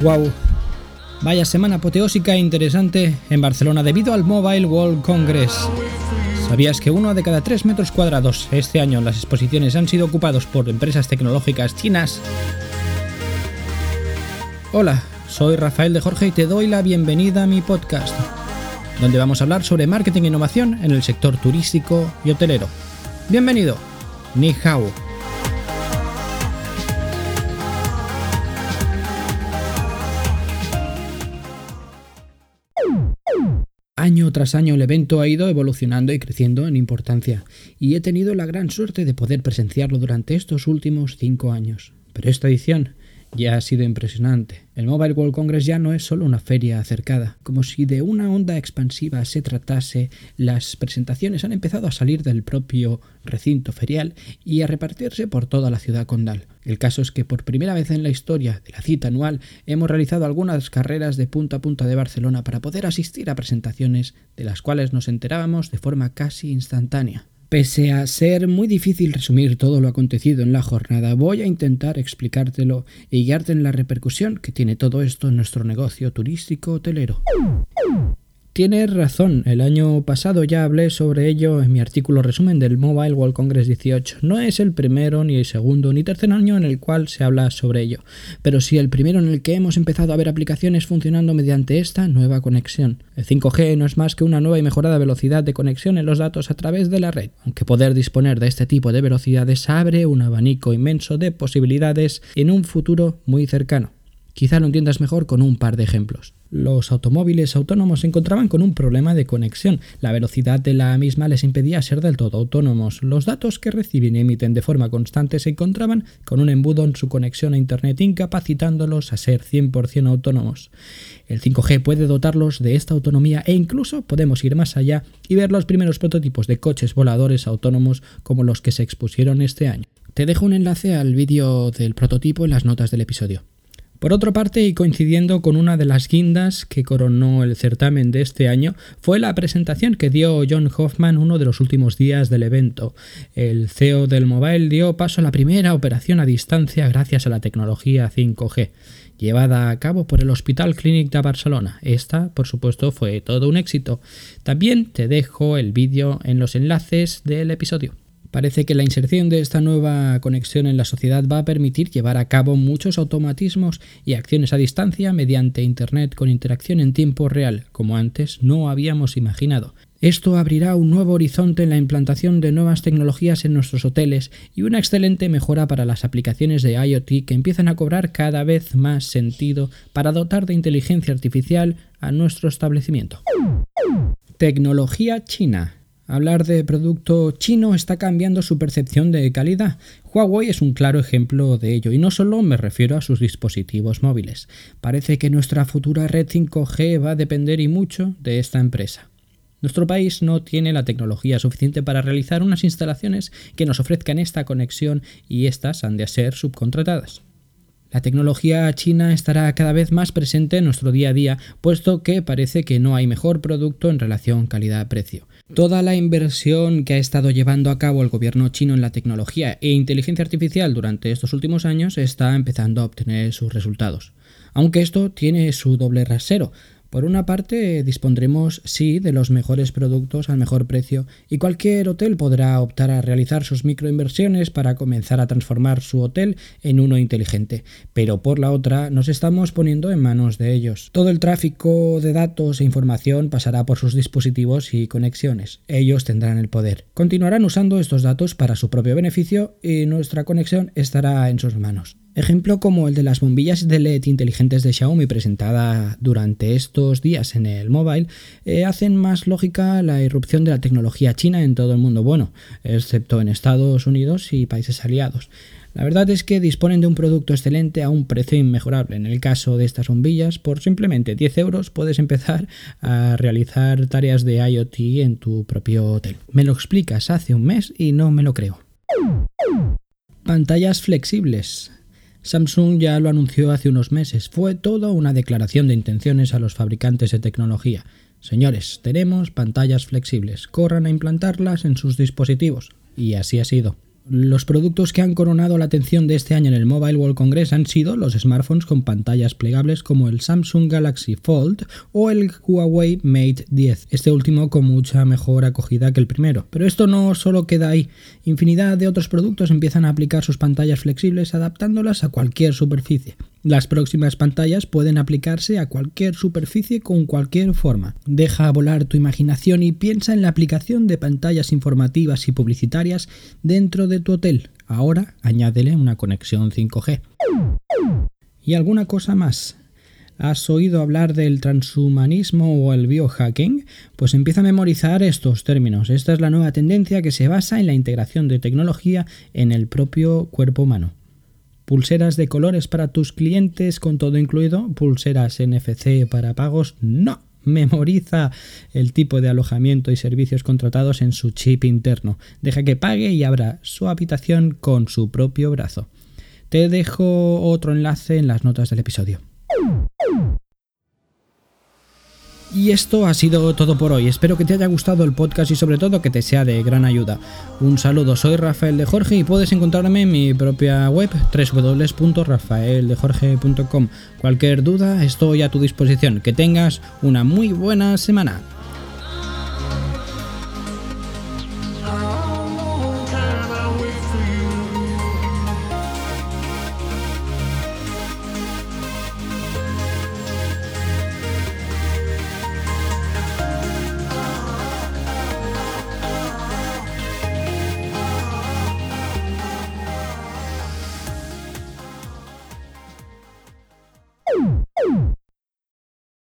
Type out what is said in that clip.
Wow. Vaya semana apoteósica e interesante en Barcelona debido al Mobile World Congress. ¿Sabías que uno de cada tres metros cuadrados este año en las exposiciones han sido ocupados por empresas tecnológicas chinas? Hola, soy Rafael de Jorge y te doy la bienvenida a mi podcast, donde vamos a hablar sobre marketing e innovación en el sector turístico y hotelero. Bienvenido, Ni Hao. Año tras año el evento ha ido evolucionando y creciendo en importancia, y he tenido la gran suerte de poder presenciarlo durante estos últimos cinco años. Pero esta edición ya ha sido impresionante. El Mobile World Congress ya no es solo una feria acercada, como si de una onda expansiva se tratase, las presentaciones han empezado a salir del propio recinto ferial y a repartirse por toda la ciudad condal. El caso es que por primera vez en la historia de la cita anual hemos realizado algunas carreras de punta a punta de Barcelona para poder asistir a presentaciones de las cuales nos enterábamos de forma casi instantánea. Pese a ser muy difícil resumir todo lo acontecido en la jornada, voy a intentar explicártelo y guiarte en la repercusión que tiene todo esto en nuestro negocio turístico hotelero. Tienes razón, el año pasado ya hablé sobre ello en mi artículo resumen del Mobile World Congress 18. No es el primero, ni el segundo, ni tercer año en el cual se habla sobre ello, pero sí el primero en el que hemos empezado a ver aplicaciones funcionando mediante esta nueva conexión. El 5G no es más que una nueva y mejorada velocidad de conexión en los datos a través de la red, aunque poder disponer de este tipo de velocidades abre un abanico inmenso de posibilidades en un futuro muy cercano. Quizá lo entiendas mejor con un par de ejemplos. Los automóviles autónomos se encontraban con un problema de conexión. La velocidad de la misma les impedía ser del todo autónomos. Los datos que reciben y emiten de forma constante se encontraban con un embudo en su conexión a Internet incapacitándolos a ser 100% autónomos. El 5G puede dotarlos de esta autonomía e incluso podemos ir más allá y ver los primeros prototipos de coches voladores autónomos como los que se expusieron este año. Te dejo un enlace al vídeo del prototipo en las notas del episodio. Por otra parte, y coincidiendo con una de las guindas que coronó el certamen de este año, fue la presentación que dio John Hoffman uno de los últimos días del evento. El CEO del mobile dio paso a la primera operación a distancia gracias a la tecnología 5G llevada a cabo por el Hospital Clínic de Barcelona. Esta, por supuesto, fue todo un éxito. También te dejo el vídeo en los enlaces del episodio. Parece que la inserción de esta nueva conexión en la sociedad va a permitir llevar a cabo muchos automatismos y acciones a distancia mediante Internet con interacción en tiempo real, como antes no habíamos imaginado. Esto abrirá un nuevo horizonte en la implantación de nuevas tecnologías en nuestros hoteles y una excelente mejora para las aplicaciones de IoT que empiezan a cobrar cada vez más sentido para dotar de inteligencia artificial a nuestro establecimiento. Tecnología china. Hablar de producto chino está cambiando su percepción de calidad. Huawei es un claro ejemplo de ello y no solo me refiero a sus dispositivos móviles. Parece que nuestra futura red 5G va a depender y mucho de esta empresa. Nuestro país no tiene la tecnología suficiente para realizar unas instalaciones que nos ofrezcan esta conexión y estas han de ser subcontratadas. La tecnología china estará cada vez más presente en nuestro día a día, puesto que parece que no hay mejor producto en relación calidad-precio. Toda la inversión que ha estado llevando a cabo el gobierno chino en la tecnología e inteligencia artificial durante estos últimos años está empezando a obtener sus resultados. Aunque esto tiene su doble rasero, por una parte, dispondremos, sí, de los mejores productos al mejor precio y cualquier hotel podrá optar a realizar sus microinversiones para comenzar a transformar su hotel en uno inteligente. Pero por la otra, nos estamos poniendo en manos de ellos. Todo el tráfico de datos e información pasará por sus dispositivos y conexiones. Ellos tendrán el poder. Continuarán usando estos datos para su propio beneficio y nuestra conexión estará en sus manos. Ejemplo como el de las bombillas de LED inteligentes de Xiaomi presentada durante estos días en el mobile, eh, hacen más lógica la irrupción de la tecnología china en todo el mundo, bueno, excepto en Estados Unidos y países aliados. La verdad es que disponen de un producto excelente a un precio inmejorable. En el caso de estas bombillas, por simplemente 10 euros puedes empezar a realizar tareas de IoT en tu propio hotel. Me lo explicas hace un mes y no me lo creo. Pantallas flexibles. Samsung ya lo anunció hace unos meses. Fue toda una declaración de intenciones a los fabricantes de tecnología. Señores, tenemos pantallas flexibles, corran a implantarlas en sus dispositivos. Y así ha sido. Los productos que han coronado la atención de este año en el Mobile World Congress han sido los smartphones con pantallas plegables como el Samsung Galaxy Fold o el Huawei Mate 10, este último con mucha mejor acogida que el primero. Pero esto no solo queda ahí, infinidad de otros productos empiezan a aplicar sus pantallas flexibles adaptándolas a cualquier superficie. Las próximas pantallas pueden aplicarse a cualquier superficie con cualquier forma. Deja volar tu imaginación y piensa en la aplicación de pantallas informativas y publicitarias dentro de tu hotel. Ahora añádele una conexión 5G. Y alguna cosa más. ¿Has oído hablar del transhumanismo o el biohacking? Pues empieza a memorizar estos términos. Esta es la nueva tendencia que se basa en la integración de tecnología en el propio cuerpo humano. Pulseras de colores para tus clientes con todo incluido, pulseras NFC para pagos, no. Memoriza el tipo de alojamiento y servicios contratados en su chip interno. Deja que pague y abra su habitación con su propio brazo. Te dejo otro enlace en las notas del episodio. Y esto ha sido todo por hoy. Espero que te haya gustado el podcast y sobre todo que te sea de gran ayuda. Un saludo, soy Rafael de Jorge y puedes encontrarme en mi propia web www.rafaeldejorge.com. Cualquier duda estoy a tu disposición. Que tengas una muy buena semana.